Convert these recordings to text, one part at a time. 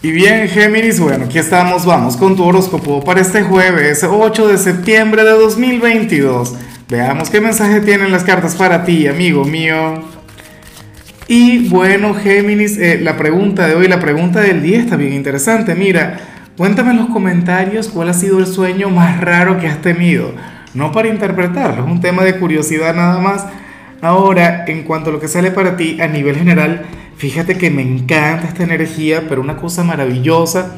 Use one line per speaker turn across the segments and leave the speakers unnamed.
Y bien, Géminis, bueno, aquí estamos, vamos con tu horóscopo para este jueves 8 de septiembre de 2022. Veamos qué mensaje tienen las cartas para ti, amigo mío. Y bueno, Géminis, eh, la pregunta de hoy, la pregunta del día está bien interesante. Mira, cuéntame en los comentarios cuál ha sido el sueño más raro que has tenido. No para interpretarlo, es un tema de curiosidad nada más. Ahora, en cuanto a lo que sale para ti a nivel general, Fíjate que me encanta esta energía, pero una cosa maravillosa,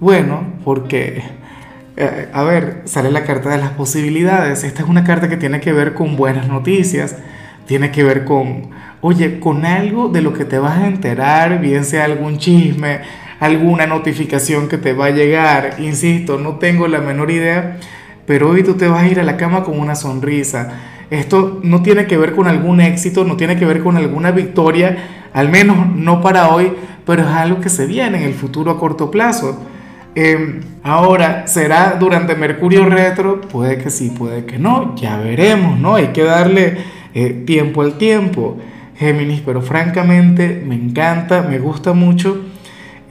bueno, porque, eh, a ver, sale la carta de las posibilidades. Esta es una carta que tiene que ver con buenas noticias, tiene que ver con, oye, con algo de lo que te vas a enterar, bien sea algún chisme, alguna notificación que te va a llegar. Insisto, no tengo la menor idea, pero hoy tú te vas a ir a la cama con una sonrisa. Esto no tiene que ver con algún éxito, no tiene que ver con alguna victoria, al menos no para hoy, pero es algo que se viene en el futuro a corto plazo. Em, ahora, ¿será durante Mercurio retro? Puede que sí, puede que no, ya veremos, ¿no? Hay que darle eh, tiempo al tiempo, Géminis, pero francamente me encanta, me gusta mucho.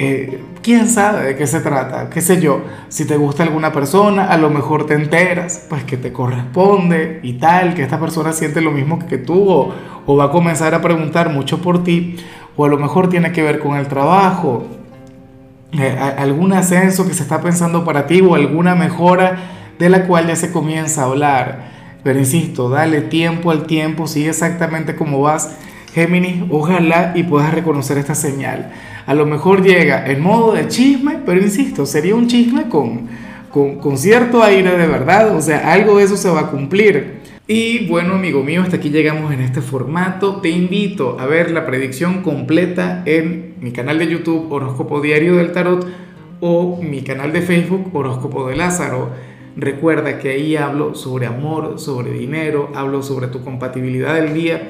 Eh, ¿Quién sabe de qué se trata? ¿Qué sé yo? Si te gusta alguna persona, a lo mejor te enteras, pues que te corresponde y tal, que esta persona siente lo mismo que tú o, va a comenzar a preguntar mucho por ti, o a lo mejor tiene que ver con el trabajo, eh, algún ascenso que se está pensando para ti o alguna mejora de la cual ya se comienza a hablar. Pero insisto, dale tiempo al tiempo, sigue exactamente como vas. Géminis, ojalá y puedas reconocer esta señal. A lo mejor llega en modo de chisme, pero insisto, sería un chisme con, con, con cierto aire de verdad, o sea, algo de eso se va a cumplir. Y bueno, amigo mío, hasta aquí llegamos en este formato. Te invito a ver la predicción completa en mi canal de YouTube Horóscopo Diario del Tarot o mi canal de Facebook Horóscopo de Lázaro. Recuerda que ahí hablo sobre amor, sobre dinero, hablo sobre tu compatibilidad del día.